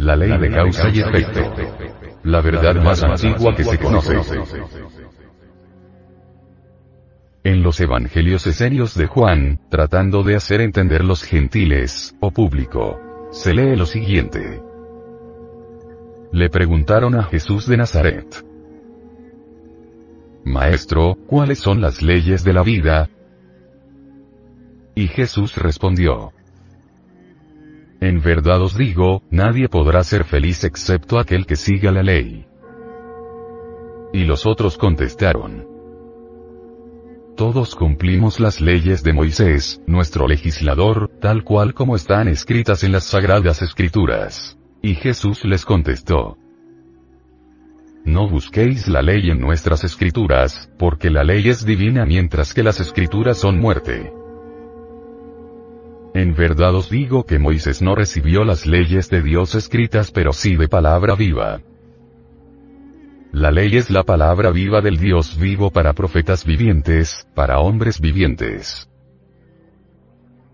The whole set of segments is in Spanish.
La ley de causa y efecto. La verdad más antigua que se conoce. En los evangelios esenios de Juan, tratando de hacer entender los gentiles, o público, se lee lo siguiente. Le preguntaron a Jesús de Nazaret. Maestro, ¿cuáles son las leyes de la vida? Y Jesús respondió. En verdad os digo, nadie podrá ser feliz excepto aquel que siga la ley. Y los otros contestaron. Todos cumplimos las leyes de Moisés, nuestro legislador, tal cual como están escritas en las sagradas escrituras. Y Jesús les contestó. No busquéis la ley en nuestras escrituras, porque la ley es divina mientras que las escrituras son muerte. En verdad os digo que Moisés no recibió las leyes de Dios escritas pero sí de palabra viva. La ley es la palabra viva del Dios vivo para profetas vivientes, para hombres vivientes.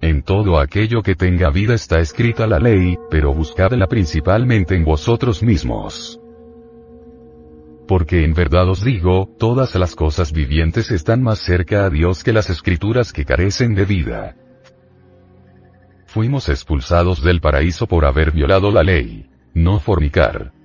En todo aquello que tenga vida está escrita la ley, pero buscadla principalmente en vosotros mismos. Porque en verdad os digo, todas las cosas vivientes están más cerca a Dios que las escrituras que carecen de vida fuimos expulsados del paraíso por haber violado la ley. No fornicar.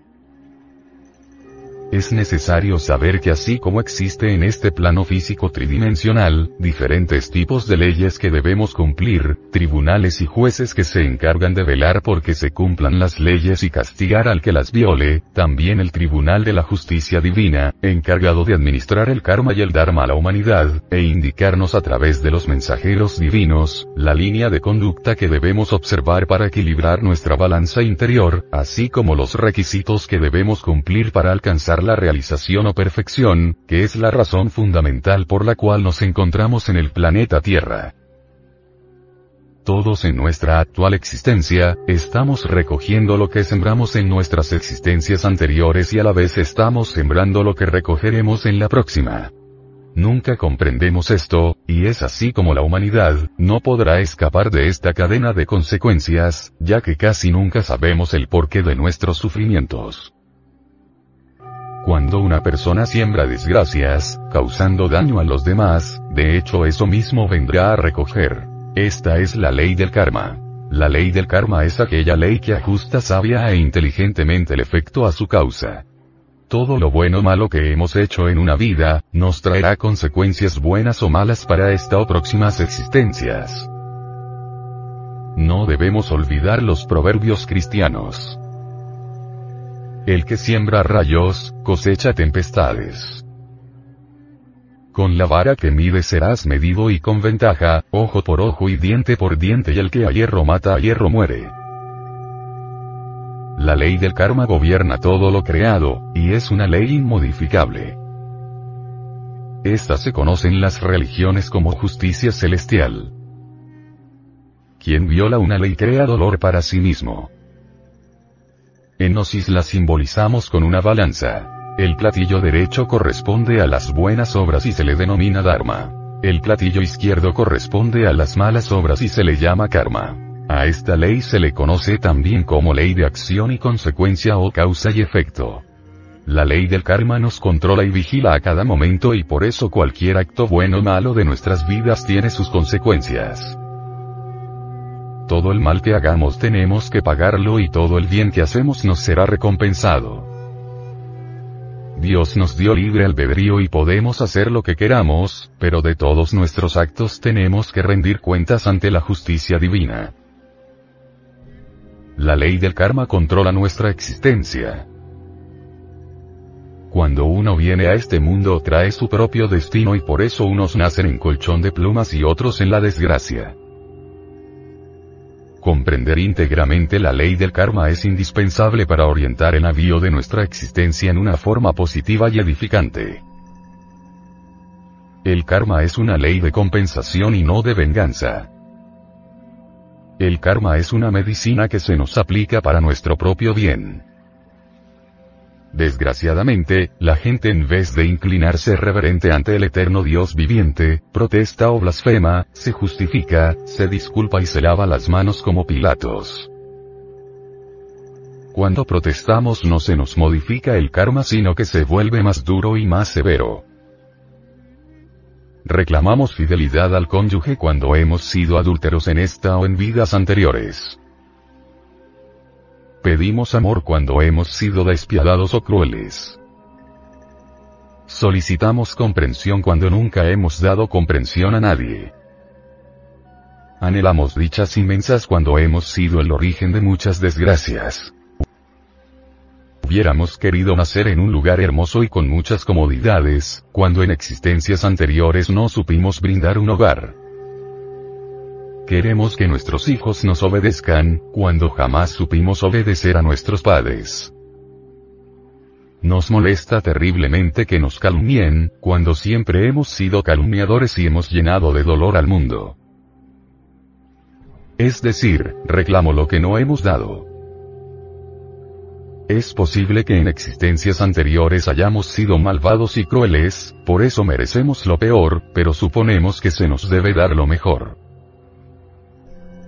Es necesario saber que así como existe en este plano físico tridimensional, diferentes tipos de leyes que debemos cumplir, tribunales y jueces que se encargan de velar porque se cumplan las leyes y castigar al que las viole, también el Tribunal de la Justicia Divina, encargado de administrar el karma y el dharma a la humanidad, e indicarnos a través de los mensajeros divinos, la línea de conducta que debemos observar para equilibrar nuestra balanza interior, así como los requisitos que debemos cumplir para alcanzar la realización o perfección, que es la razón fundamental por la cual nos encontramos en el planeta Tierra. Todos en nuestra actual existencia, estamos recogiendo lo que sembramos en nuestras existencias anteriores y a la vez estamos sembrando lo que recogeremos en la próxima. Nunca comprendemos esto, y es así como la humanidad, no podrá escapar de esta cadena de consecuencias, ya que casi nunca sabemos el porqué de nuestros sufrimientos. Cuando una persona siembra desgracias, causando daño a los demás, de hecho eso mismo vendrá a recoger. Esta es la ley del karma. La ley del karma es aquella ley que ajusta sabia e inteligentemente el efecto a su causa. Todo lo bueno o malo que hemos hecho en una vida, nos traerá consecuencias buenas o malas para esta o próximas existencias. No debemos olvidar los proverbios cristianos. El que siembra rayos, cosecha tempestades. Con la vara que mide serás medido y con ventaja, ojo por ojo y diente por diente y el que a hierro mata a hierro muere. La ley del karma gobierna todo lo creado, y es una ley inmodificable. Esta se conoce en las religiones como justicia celestial. Quien viola una ley crea dolor para sí mismo. En Gnosis la simbolizamos con una balanza. El platillo derecho corresponde a las buenas obras y se le denomina Dharma. El platillo izquierdo corresponde a las malas obras y se le llama Karma. A esta ley se le conoce también como ley de acción y consecuencia o causa y efecto. La ley del karma nos controla y vigila a cada momento y por eso cualquier acto bueno o malo de nuestras vidas tiene sus consecuencias todo el mal que hagamos tenemos que pagarlo y todo el bien que hacemos nos será recompensado. Dios nos dio libre albedrío y podemos hacer lo que queramos, pero de todos nuestros actos tenemos que rendir cuentas ante la justicia divina. La ley del karma controla nuestra existencia. Cuando uno viene a este mundo trae su propio destino y por eso unos nacen en colchón de plumas y otros en la desgracia. Comprender íntegramente la ley del karma es indispensable para orientar el navío de nuestra existencia en una forma positiva y edificante. El karma es una ley de compensación y no de venganza. El karma es una medicina que se nos aplica para nuestro propio bien. Desgraciadamente, la gente en vez de inclinarse reverente ante el eterno Dios viviente, protesta o blasfema, se justifica, se disculpa y se lava las manos como Pilatos. Cuando protestamos no se nos modifica el karma sino que se vuelve más duro y más severo. Reclamamos fidelidad al cónyuge cuando hemos sido adúlteros en esta o en vidas anteriores. Pedimos amor cuando hemos sido despiadados o crueles. Solicitamos comprensión cuando nunca hemos dado comprensión a nadie. Anhelamos dichas inmensas cuando hemos sido el origen de muchas desgracias. Hubiéramos querido nacer en un lugar hermoso y con muchas comodidades, cuando en existencias anteriores no supimos brindar un hogar. Queremos que nuestros hijos nos obedezcan, cuando jamás supimos obedecer a nuestros padres. Nos molesta terriblemente que nos calumnien, cuando siempre hemos sido calumniadores y hemos llenado de dolor al mundo. Es decir, reclamo lo que no hemos dado. Es posible que en existencias anteriores hayamos sido malvados y crueles, por eso merecemos lo peor, pero suponemos que se nos debe dar lo mejor.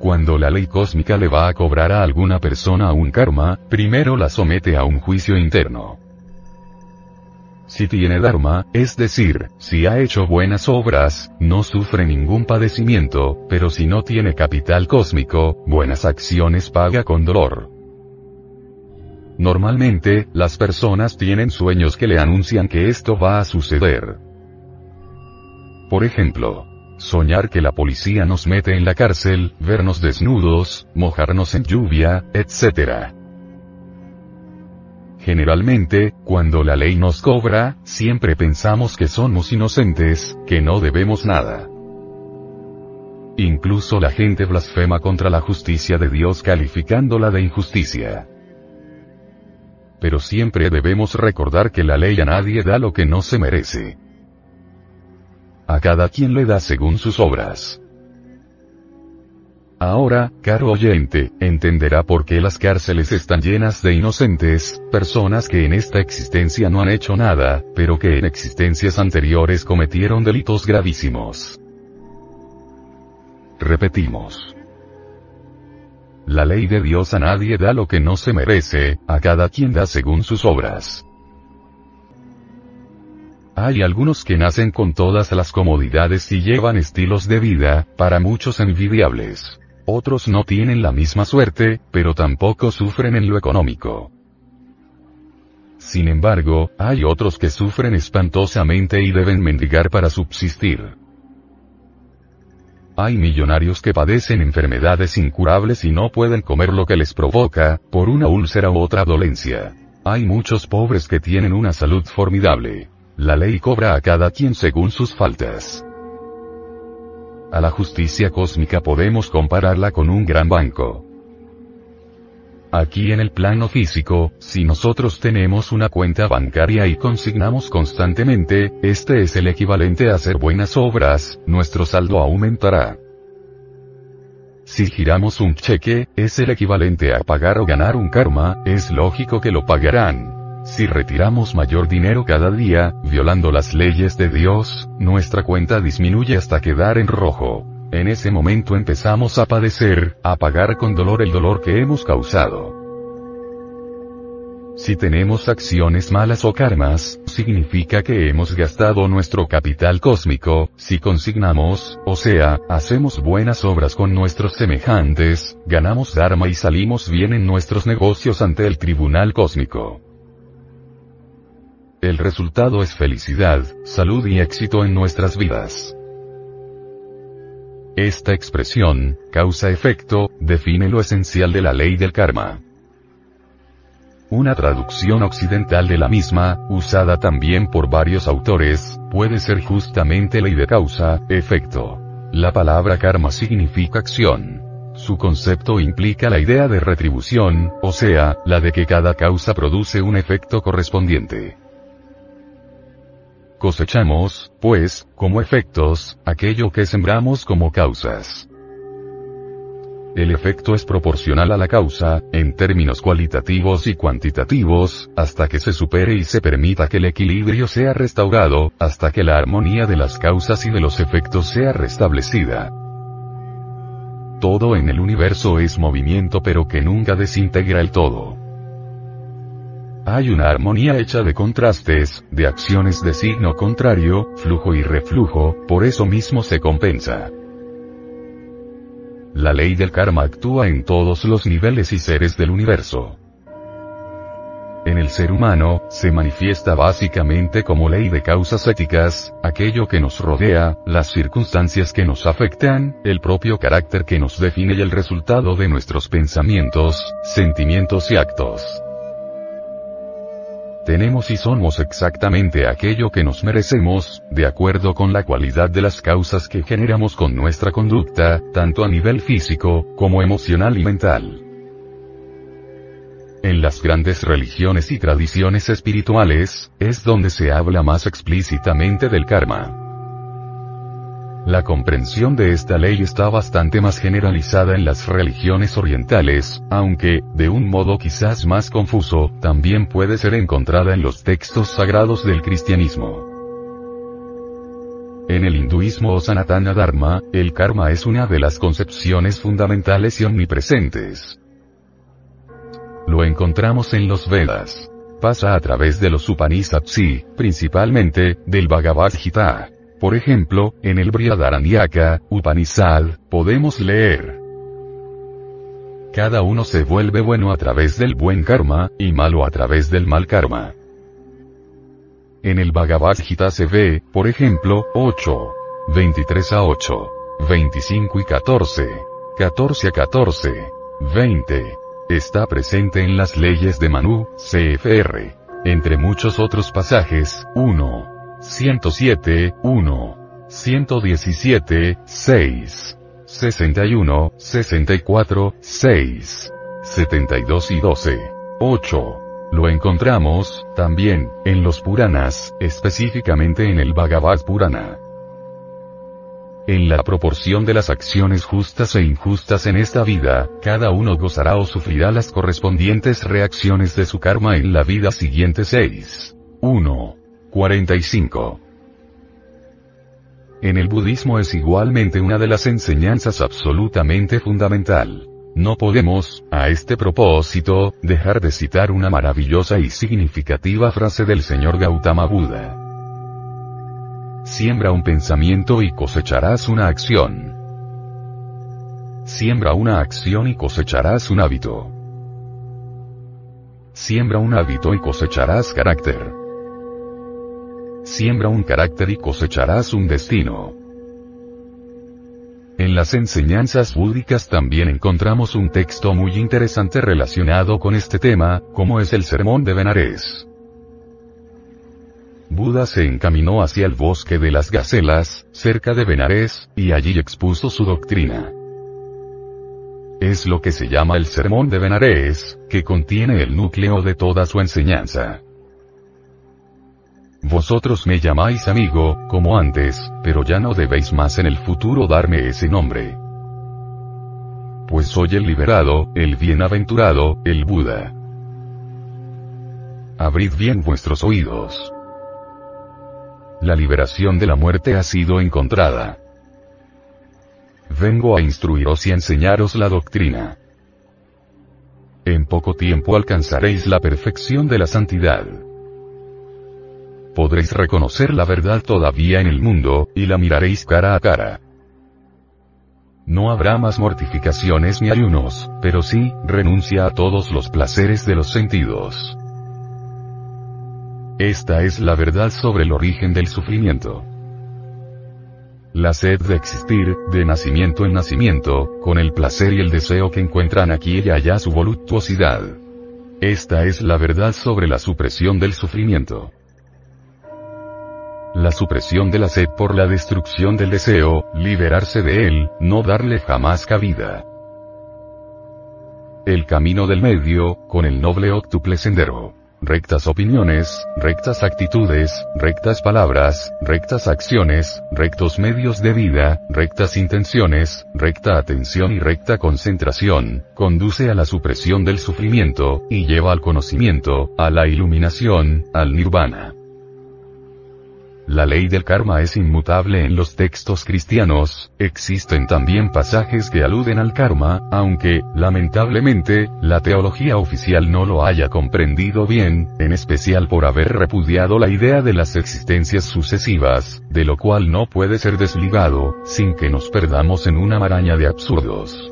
Cuando la ley cósmica le va a cobrar a alguna persona un karma, primero la somete a un juicio interno. Si tiene Dharma, es decir, si ha hecho buenas obras, no sufre ningún padecimiento, pero si no tiene capital cósmico, buenas acciones paga con dolor. Normalmente, las personas tienen sueños que le anuncian que esto va a suceder. Por ejemplo, soñar que la policía nos mete en la cárcel, vernos desnudos, mojarnos en lluvia, etc. Generalmente, cuando la ley nos cobra, siempre pensamos que somos inocentes, que no debemos nada. Incluso la gente blasfema contra la justicia de Dios calificándola de injusticia. Pero siempre debemos recordar que la ley a nadie da lo que no se merece. A cada quien le da según sus obras. Ahora, caro oyente, entenderá por qué las cárceles están llenas de inocentes, personas que en esta existencia no han hecho nada, pero que en existencias anteriores cometieron delitos gravísimos. Repetimos. La ley de Dios a nadie da lo que no se merece, a cada quien da según sus obras. Hay algunos que nacen con todas las comodidades y llevan estilos de vida, para muchos envidiables. Otros no tienen la misma suerte, pero tampoco sufren en lo económico. Sin embargo, hay otros que sufren espantosamente y deben mendigar para subsistir. Hay millonarios que padecen enfermedades incurables y no pueden comer lo que les provoca, por una úlcera u otra dolencia. Hay muchos pobres que tienen una salud formidable. La ley cobra a cada quien según sus faltas. A la justicia cósmica podemos compararla con un gran banco. Aquí en el plano físico, si nosotros tenemos una cuenta bancaria y consignamos constantemente, este es el equivalente a hacer buenas obras, nuestro saldo aumentará. Si giramos un cheque, es el equivalente a pagar o ganar un karma, es lógico que lo pagarán. Si retiramos mayor dinero cada día, violando las leyes de Dios, nuestra cuenta disminuye hasta quedar en rojo. En ese momento empezamos a padecer, a pagar con dolor el dolor que hemos causado. Si tenemos acciones malas o karmas, significa que hemos gastado nuestro capital cósmico, si consignamos, o sea, hacemos buenas obras con nuestros semejantes, ganamos Dharma y salimos bien en nuestros negocios ante el tribunal cósmico. El resultado es felicidad, salud y éxito en nuestras vidas. Esta expresión, causa-efecto, define lo esencial de la ley del karma. Una traducción occidental de la misma, usada también por varios autores, puede ser justamente ley de causa-efecto. La palabra karma significa acción. Su concepto implica la idea de retribución, o sea, la de que cada causa produce un efecto correspondiente. Cosechamos, pues, como efectos, aquello que sembramos como causas. El efecto es proporcional a la causa, en términos cualitativos y cuantitativos, hasta que se supere y se permita que el equilibrio sea restaurado, hasta que la armonía de las causas y de los efectos sea restablecida. Todo en el universo es movimiento pero que nunca desintegra el todo. Hay una armonía hecha de contrastes, de acciones de signo contrario, flujo y reflujo, por eso mismo se compensa. La ley del karma actúa en todos los niveles y seres del universo. En el ser humano, se manifiesta básicamente como ley de causas éticas, aquello que nos rodea, las circunstancias que nos afectan, el propio carácter que nos define y el resultado de nuestros pensamientos, sentimientos y actos. Tenemos y somos exactamente aquello que nos merecemos, de acuerdo con la cualidad de las causas que generamos con nuestra conducta, tanto a nivel físico, como emocional y mental. En las grandes religiones y tradiciones espirituales, es donde se habla más explícitamente del karma. La comprensión de esta ley está bastante más generalizada en las religiones orientales, aunque, de un modo quizás más confuso, también puede ser encontrada en los textos sagrados del cristianismo. En el hinduismo o Sanatana Dharma, el karma es una de las concepciones fundamentales y omnipresentes. Lo encontramos en los Vedas. Pasa a través de los Upanishads y, principalmente, del Bhagavad Gita. Por ejemplo, en el Brihadaranyaka, Upanishad, podemos leer. Cada uno se vuelve bueno a través del buen karma, y malo a través del mal karma. En el Bhagavad Gita se ve, por ejemplo, 8, 23 a 8, 25 y 14, 14 a 14, 20. Está presente en las leyes de Manu, CFR. Entre muchos otros pasajes, 1, 107, 1. 117, 6. 61, 64, 6. 72 y 12. 8. Lo encontramos, también, en los Puranas, específicamente en el Bhagavad Purana. En la proporción de las acciones justas e injustas en esta vida, cada uno gozará o sufrirá las correspondientes reacciones de su karma en la vida siguiente 6. 1. 45. En el budismo es igualmente una de las enseñanzas absolutamente fundamental. No podemos, a este propósito, dejar de citar una maravillosa y significativa frase del señor Gautama Buda. Siembra un pensamiento y cosecharás una acción. Siembra una acción y cosecharás un hábito. Siembra un hábito y cosecharás carácter. Siembra un carácter y cosecharás un destino. En las enseñanzas búdicas también encontramos un texto muy interesante relacionado con este tema, como es el Sermón de Benares. Buda se encaminó hacia el bosque de las gacelas, cerca de Benares, y allí expuso su doctrina. Es lo que se llama el Sermón de Benares, que contiene el núcleo de toda su enseñanza. Vosotros me llamáis amigo, como antes, pero ya no debéis más en el futuro darme ese nombre. Pues soy el liberado, el bienaventurado, el Buda. Abrid bien vuestros oídos. La liberación de la muerte ha sido encontrada. Vengo a instruiros y enseñaros la doctrina. En poco tiempo alcanzaréis la perfección de la santidad podréis reconocer la verdad todavía en el mundo, y la miraréis cara a cara. No habrá más mortificaciones ni ayunos, pero sí, renuncia a todos los placeres de los sentidos. Esta es la verdad sobre el origen del sufrimiento. La sed de existir, de nacimiento en nacimiento, con el placer y el deseo que encuentran aquí y allá su voluptuosidad. Esta es la verdad sobre la supresión del sufrimiento. La supresión de la sed por la destrucción del deseo, liberarse de él, no darle jamás cabida. El camino del medio, con el noble octuple sendero. Rectas opiniones, rectas actitudes, rectas palabras, rectas acciones, rectos medios de vida, rectas intenciones, recta atención y recta concentración, conduce a la supresión del sufrimiento, y lleva al conocimiento, a la iluminación, al nirvana. La ley del karma es inmutable en los textos cristianos, existen también pasajes que aluden al karma, aunque, lamentablemente, la teología oficial no lo haya comprendido bien, en especial por haber repudiado la idea de las existencias sucesivas, de lo cual no puede ser desligado, sin que nos perdamos en una maraña de absurdos.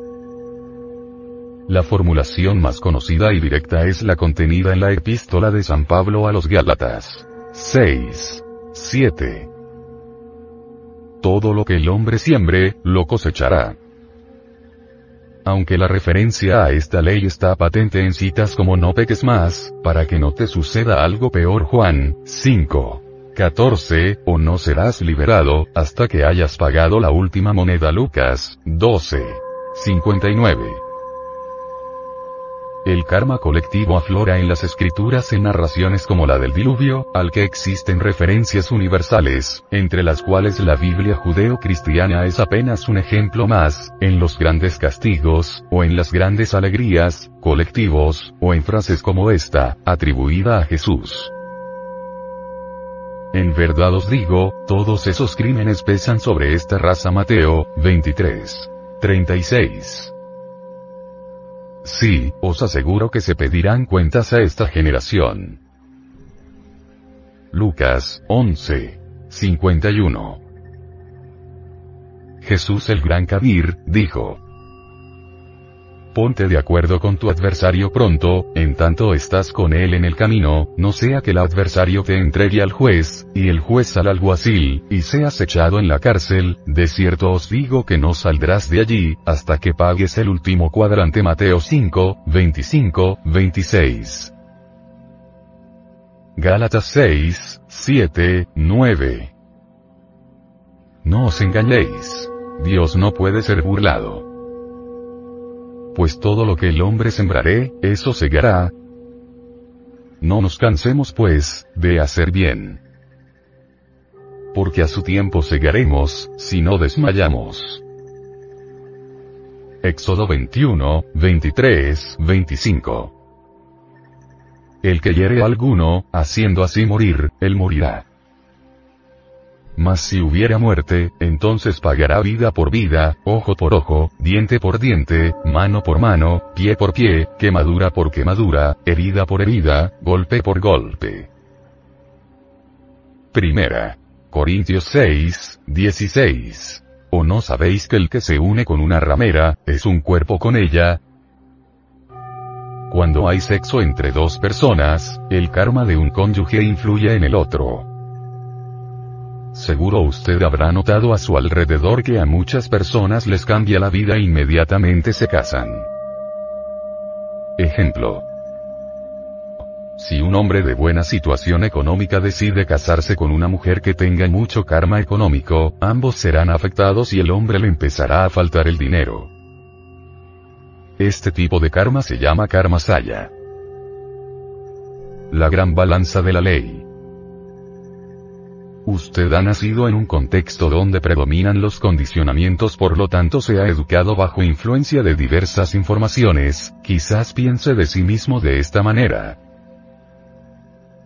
La formulación más conocida y directa es la contenida en la epístola de San Pablo a los Gálatas. 6. 7. Todo lo que el hombre siembre, lo cosechará. Aunque la referencia a esta ley está patente en citas como no peques más, para que no te suceda algo peor Juan, 5. 14, o no serás liberado, hasta que hayas pagado la última moneda Lucas, 12. 59. El karma colectivo aflora en las escrituras en narraciones como la del diluvio, al que existen referencias universales, entre las cuales la Biblia judeo-cristiana es apenas un ejemplo más, en los grandes castigos, o en las grandes alegrías, colectivos, o en frases como esta, atribuida a Jesús. En verdad os digo, todos esos crímenes pesan sobre esta raza Mateo, 23. 36. Sí, os aseguro que se pedirán cuentas a esta generación. Lucas 11. 51. Jesús el Gran Kabir, dijo, Ponte de acuerdo con tu adversario pronto, en tanto estás con él en el camino, no sea que el adversario te entregue al juez, y el juez al alguacil, y seas echado en la cárcel, de cierto os digo que no saldrás de allí, hasta que pagues el último cuadrante Mateo 5, 25, 26. Gálatas 6, 7, 9. No os engañéis. Dios no puede ser burlado pues todo lo que el hombre sembraré, eso segará. No nos cansemos pues, de hacer bien. Porque a su tiempo segaremos, si no desmayamos. Éxodo 21, 23, 25. El que hiere a alguno, haciendo así morir, él morirá. Mas si hubiera muerte, entonces pagará vida por vida, ojo por ojo, diente por diente, mano por mano, pie por pie, quemadura por quemadura, herida por herida, golpe por golpe. Primera. Corintios 6, 16. ¿O no sabéis que el que se une con una ramera, es un cuerpo con ella? Cuando hay sexo entre dos personas, el karma de un cónyuge influye en el otro. Seguro usted habrá notado a su alrededor que a muchas personas les cambia la vida e inmediatamente se casan. Ejemplo. Si un hombre de buena situación económica decide casarse con una mujer que tenga mucho karma económico, ambos serán afectados y el hombre le empezará a faltar el dinero. Este tipo de karma se llama karma saya. La gran balanza de la ley. Usted ha nacido en un contexto donde predominan los condicionamientos, por lo tanto se ha educado bajo influencia de diversas informaciones, quizás piense de sí mismo de esta manera.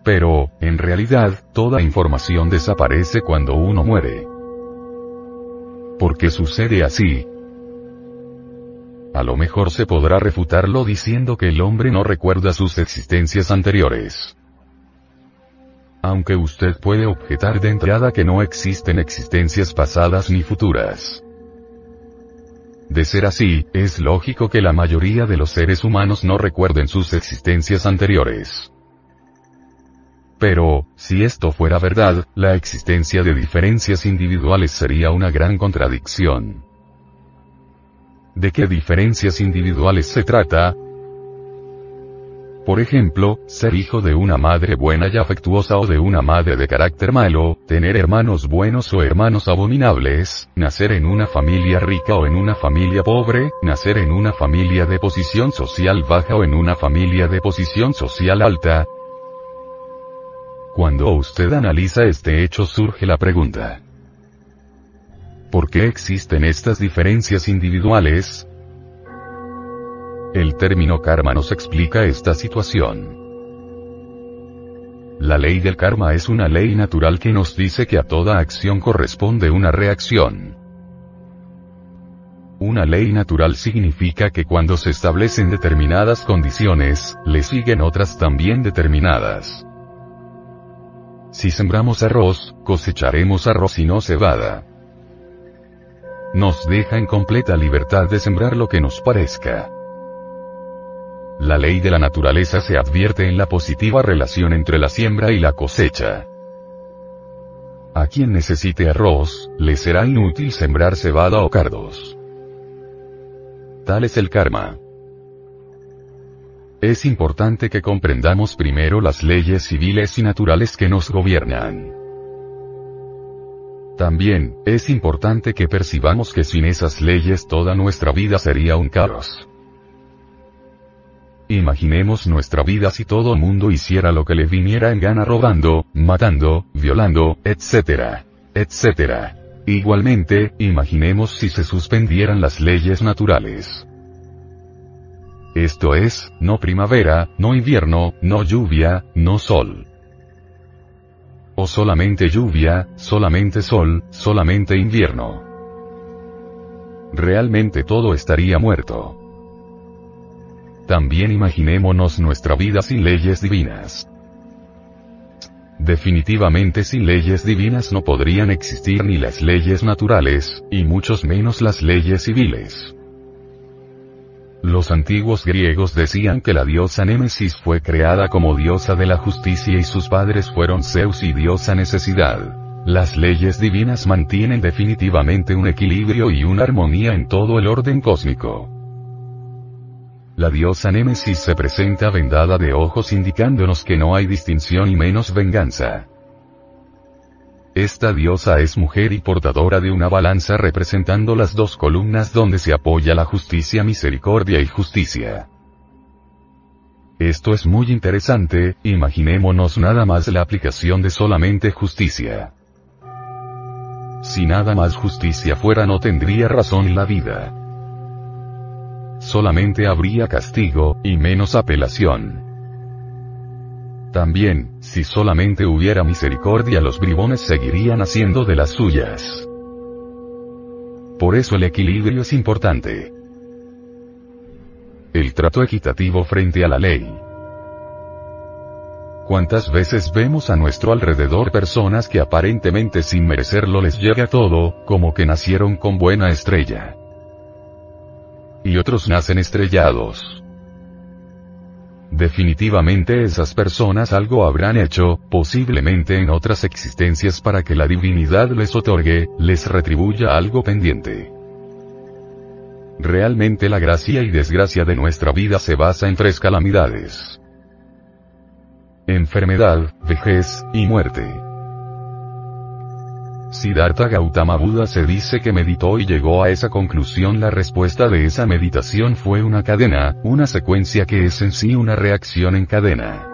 Pero, en realidad, toda información desaparece cuando uno muere. ¿Por qué sucede así? A lo mejor se podrá refutarlo diciendo que el hombre no recuerda sus existencias anteriores aunque usted puede objetar de entrada que no existen existencias pasadas ni futuras. De ser así, es lógico que la mayoría de los seres humanos no recuerden sus existencias anteriores. Pero, si esto fuera verdad, la existencia de diferencias individuales sería una gran contradicción. ¿De qué diferencias individuales se trata? Por ejemplo, ser hijo de una madre buena y afectuosa o de una madre de carácter malo, tener hermanos buenos o hermanos abominables, nacer en una familia rica o en una familia pobre, nacer en una familia de posición social baja o en una familia de posición social alta. Cuando usted analiza este hecho surge la pregunta. ¿Por qué existen estas diferencias individuales? El término karma nos explica esta situación. La ley del karma es una ley natural que nos dice que a toda acción corresponde una reacción. Una ley natural significa que cuando se establecen determinadas condiciones, le siguen otras también determinadas. Si sembramos arroz, cosecharemos arroz y no cebada. Nos deja en completa libertad de sembrar lo que nos parezca. La ley de la naturaleza se advierte en la positiva relación entre la siembra y la cosecha. A quien necesite arroz, le será inútil sembrar cebada o cardos. Tal es el karma. Es importante que comprendamos primero las leyes civiles y naturales que nos gobiernan. También, es importante que percibamos que sin esas leyes toda nuestra vida sería un caos. Imaginemos nuestra vida si todo mundo hiciera lo que le viniera en gana robando, matando, violando, etc. etc. Igualmente, imaginemos si se suspendieran las leyes naturales. Esto es, no primavera, no invierno, no lluvia, no sol. O solamente lluvia, solamente sol, solamente invierno. Realmente todo estaría muerto. También imaginémonos nuestra vida sin leyes divinas. Definitivamente sin leyes divinas no podrían existir ni las leyes naturales, y muchos menos las leyes civiles. Los antiguos griegos decían que la diosa Némesis fue creada como diosa de la justicia y sus padres fueron Zeus y diosa necesidad. Las leyes divinas mantienen definitivamente un equilibrio y una armonía en todo el orden cósmico. La diosa Némesis se presenta vendada de ojos indicándonos que no hay distinción y menos venganza. Esta diosa es mujer y portadora de una balanza representando las dos columnas donde se apoya la justicia, misericordia y justicia. Esto es muy interesante, imaginémonos nada más la aplicación de solamente justicia. Si nada más justicia fuera no tendría razón la vida solamente habría castigo, y menos apelación. También, si solamente hubiera misericordia los bribones seguirían haciendo de las suyas. Por eso el equilibrio es importante. El trato equitativo frente a la ley. ¿Cuántas veces vemos a nuestro alrededor personas que aparentemente sin merecerlo les llega todo, como que nacieron con buena estrella? Y otros nacen estrellados. Definitivamente esas personas algo habrán hecho, posiblemente en otras existencias para que la divinidad les otorgue, les retribuya algo pendiente. Realmente la gracia y desgracia de nuestra vida se basa en tres calamidades. Enfermedad, vejez, y muerte. Siddhartha Gautama Buda se dice que meditó y llegó a esa conclusión. La respuesta de esa meditación fue una cadena, una secuencia que es en sí una reacción en cadena.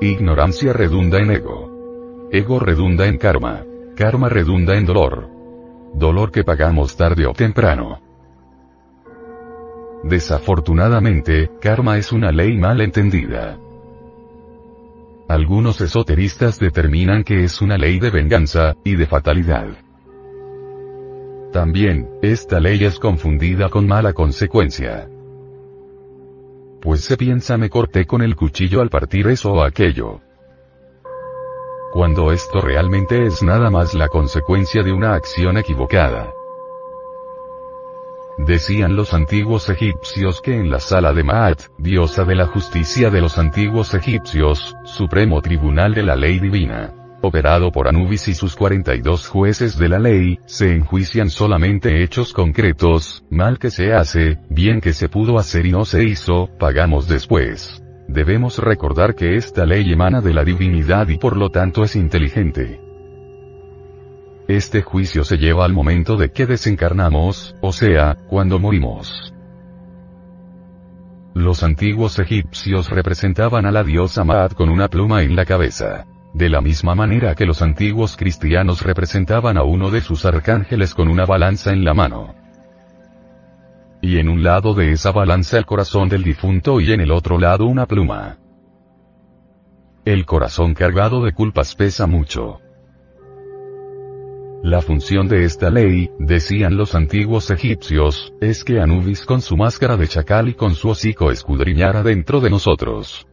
Ignorancia redunda en ego. Ego redunda en karma. Karma redunda en dolor. Dolor que pagamos tarde o temprano. Desafortunadamente, karma es una ley mal entendida. Algunos esoteristas determinan que es una ley de venganza, y de fatalidad. También, esta ley es confundida con mala consecuencia. Pues se piensa me corté con el cuchillo al partir eso o aquello. Cuando esto realmente es nada más la consecuencia de una acción equivocada. Decían los antiguos egipcios que en la sala de Maat, diosa de la justicia de los antiguos egipcios, supremo tribunal de la ley divina, operado por Anubis y sus 42 jueces de la ley, se enjuician solamente hechos concretos, mal que se hace, bien que se pudo hacer y no se hizo, pagamos después. Debemos recordar que esta ley emana de la divinidad y por lo tanto es inteligente. Este juicio se lleva al momento de que desencarnamos, o sea, cuando morimos. Los antiguos egipcios representaban a la diosa Maat con una pluma en la cabeza. De la misma manera que los antiguos cristianos representaban a uno de sus arcángeles con una balanza en la mano. Y en un lado de esa balanza el corazón del difunto y en el otro lado una pluma. el corazón cargado de culpas pesa mucho. La función de esta ley, decían los antiguos egipcios, es que Anubis con su máscara de chacal y con su hocico escudriñara dentro de nosotros.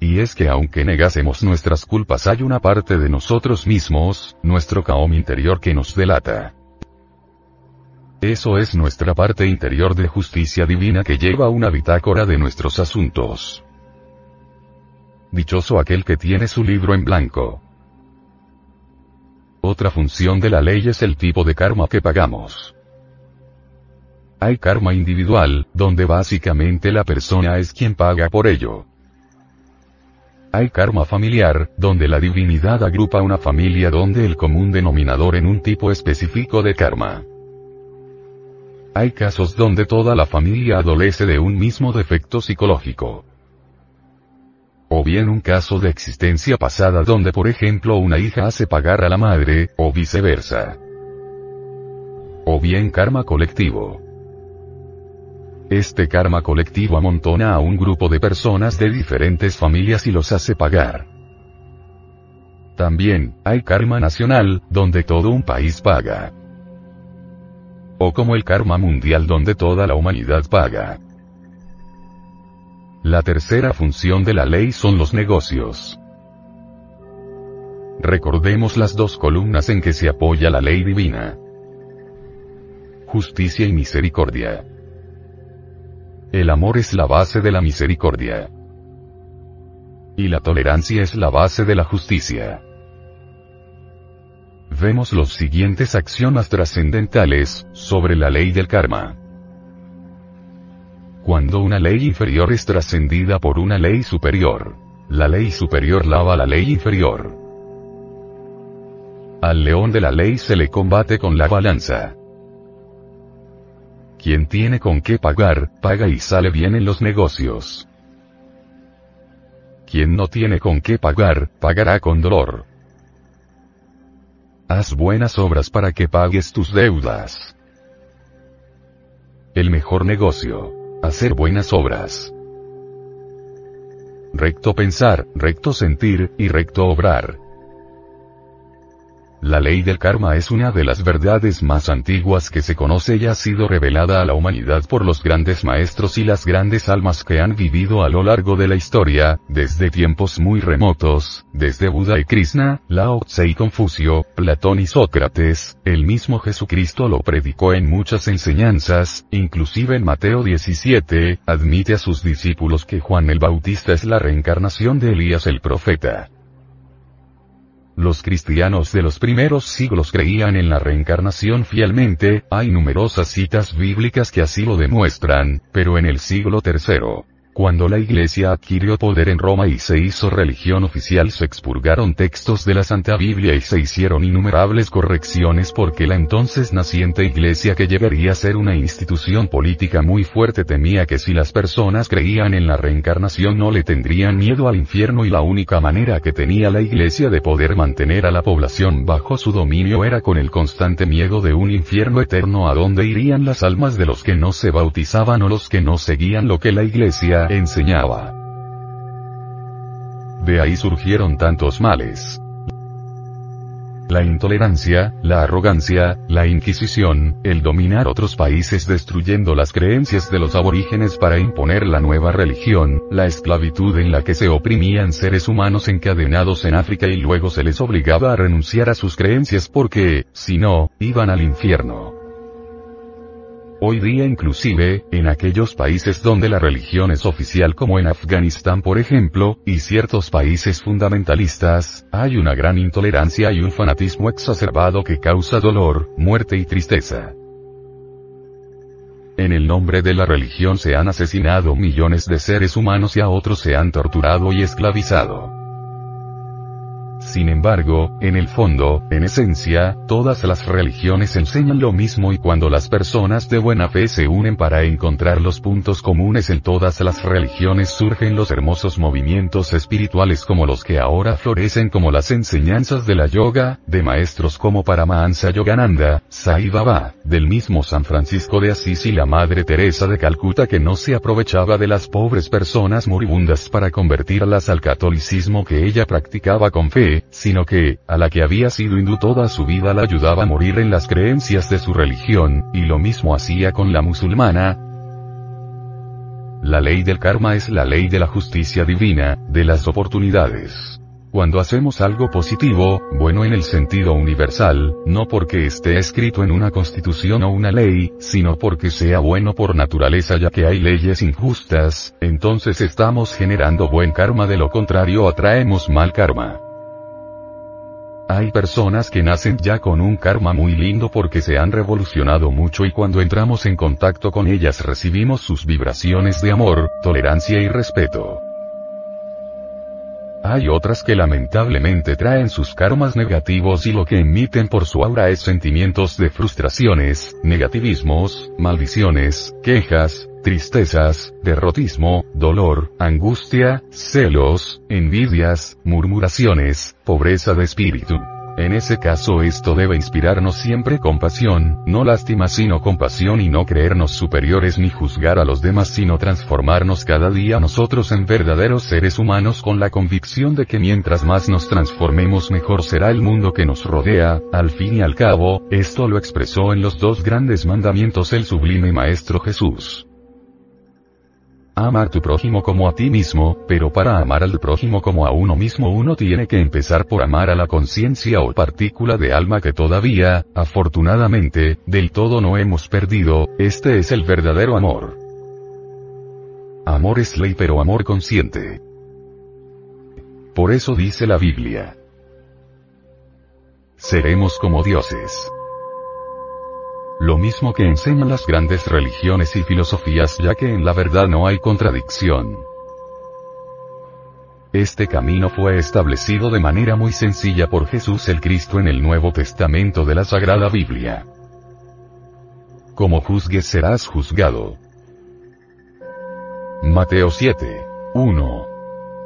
Y es que aunque negásemos nuestras culpas hay una parte de nosotros mismos, nuestro caom interior que nos delata. Eso es nuestra parte interior de justicia divina que lleva una bitácora de nuestros asuntos. Dichoso aquel que tiene su libro en blanco. Otra función de la ley es el tipo de karma que pagamos. Hay karma individual, donde básicamente la persona es quien paga por ello. Hay karma familiar, donde la divinidad agrupa una familia donde el común denominador en un tipo específico de karma. Hay casos donde toda la familia adolece de un mismo defecto psicológico o bien un caso de existencia pasada donde por ejemplo una hija hace pagar a la madre, o viceversa. O bien karma colectivo. Este karma colectivo amontona a un grupo de personas de diferentes familias y los hace pagar. También, hay karma nacional, donde todo un país paga. O como el karma mundial donde toda la humanidad paga. La tercera función de la ley son los negocios. Recordemos las dos columnas en que se apoya la ley divina. Justicia y misericordia. El amor es la base de la misericordia. Y la tolerancia es la base de la justicia. Vemos los siguientes axiomas trascendentales, sobre la ley del karma. Cuando una ley inferior es trascendida por una ley superior. La ley superior lava la ley inferior. Al león de la ley se le combate con la balanza. Quien tiene con qué pagar, paga y sale bien en los negocios. Quien no tiene con qué pagar, pagará con dolor. Haz buenas obras para que pagues tus deudas. El mejor negocio. Hacer buenas obras. Recto pensar, recto sentir, y recto obrar. La ley del karma es una de las verdades más antiguas que se conoce y ha sido revelada a la humanidad por los grandes maestros y las grandes almas que han vivido a lo largo de la historia, desde tiempos muy remotos, desde Buda y Krishna, Lao Tse y Confucio, Platón y Sócrates, el mismo Jesucristo lo predicó en muchas enseñanzas, inclusive en Mateo 17, admite a sus discípulos que Juan el Bautista es la reencarnación de Elías el profeta. Los cristianos de los primeros siglos creían en la reencarnación fielmente, hay numerosas citas bíblicas que así lo demuestran, pero en el siglo III, cuando la Iglesia adquirió poder en Roma y se hizo religión oficial se expurgaron textos de la Santa Biblia y se hicieron innumerables correcciones porque la entonces naciente Iglesia que llegaría a ser una institución política muy fuerte temía que si las personas creían en la reencarnación no le tendrían miedo al infierno y la única manera que tenía la Iglesia de poder mantener a la población bajo su dominio era con el constante miedo de un infierno eterno a donde irían las almas de los que no se bautizaban o los que no seguían lo que la Iglesia enseñaba. De ahí surgieron tantos males. La intolerancia, la arrogancia, la inquisición, el dominar otros países destruyendo las creencias de los aborígenes para imponer la nueva religión, la esclavitud en la que se oprimían seres humanos encadenados en África y luego se les obligaba a renunciar a sus creencias porque, si no, iban al infierno. Hoy día inclusive, en aquellos países donde la religión es oficial como en Afganistán por ejemplo, y ciertos países fundamentalistas, hay una gran intolerancia y un fanatismo exacerbado que causa dolor, muerte y tristeza. En el nombre de la religión se han asesinado millones de seres humanos y a otros se han torturado y esclavizado. Sin embargo, en el fondo, en esencia, todas las religiones enseñan lo mismo y cuando las personas de buena fe se unen para encontrar los puntos comunes en todas las religiones surgen los hermosos movimientos espirituales como los que ahora florecen como las enseñanzas de la yoga, de maestros como Paramahansa Yogananda, Sai Baba, del mismo San Francisco de Asís y la Madre Teresa de Calcuta que no se aprovechaba de las pobres personas moribundas para convertirlas al catolicismo que ella practicaba con fe, sino que, a la que había sido hindú toda su vida la ayudaba a morir en las creencias de su religión, y lo mismo hacía con la musulmana, la ley del karma es la ley de la justicia divina, de las oportunidades. Cuando hacemos algo positivo, bueno en el sentido universal, no porque esté escrito en una constitución o una ley, sino porque sea bueno por naturaleza ya que hay leyes injustas, entonces estamos generando buen karma de lo contrario atraemos mal karma. Hay personas que nacen ya con un karma muy lindo porque se han revolucionado mucho y cuando entramos en contacto con ellas recibimos sus vibraciones de amor, tolerancia y respeto. Hay otras que lamentablemente traen sus karmas negativos y lo que emiten por su aura es sentimientos de frustraciones, negativismos, maldiciones, quejas, tristezas, derrotismo, dolor, angustia, celos, envidias, murmuraciones, pobreza de espíritu. En ese caso esto debe inspirarnos siempre compasión, no lástima sino compasión y no creernos superiores ni juzgar a los demás sino transformarnos cada día nosotros en verdaderos seres humanos con la convicción de que mientras más nos transformemos mejor será el mundo que nos rodea, al fin y al cabo, esto lo expresó en los dos grandes mandamientos el sublime Maestro Jesús. Ama a tu prójimo como a ti mismo, pero para amar al prójimo como a uno mismo uno tiene que empezar por amar a la conciencia o partícula de alma que todavía, afortunadamente, del todo no hemos perdido, este es el verdadero amor. Amor es ley pero amor consciente. Por eso dice la Biblia. Seremos como dioses. Lo mismo que enseñan las grandes religiones y filosofías ya que en la verdad no hay contradicción. Este camino fue establecido de manera muy sencilla por Jesús el Cristo en el Nuevo Testamento de la Sagrada Biblia. Como juzgues serás juzgado. Mateo 7. 1.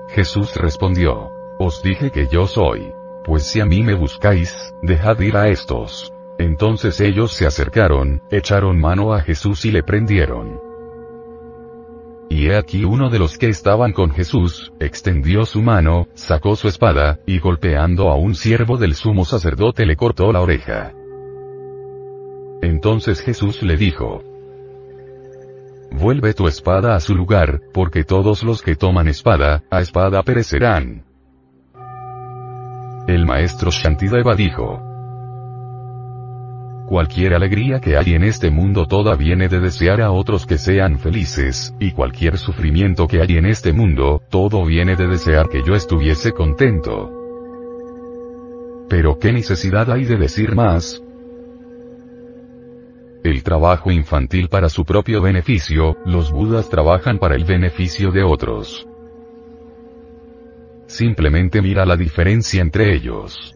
Jesús respondió. Os dije que yo soy. Pues si a mí me buscáis, dejad ir a estos. Entonces ellos se acercaron, echaron mano a Jesús y le prendieron. Y he aquí uno de los que estaban con Jesús, extendió su mano, sacó su espada, y golpeando a un siervo del sumo sacerdote le cortó la oreja. Entonces Jesús le dijo, Vuelve tu espada a su lugar, porque todos los que toman espada, a espada perecerán. El maestro Shantideva dijo, Cualquier alegría que hay en este mundo toda viene de desear a otros que sean felices, y cualquier sufrimiento que hay en este mundo, todo viene de desear que yo estuviese contento. Pero ¿qué necesidad hay de decir más? El trabajo infantil para su propio beneficio, los budas trabajan para el beneficio de otros. Simplemente mira la diferencia entre ellos.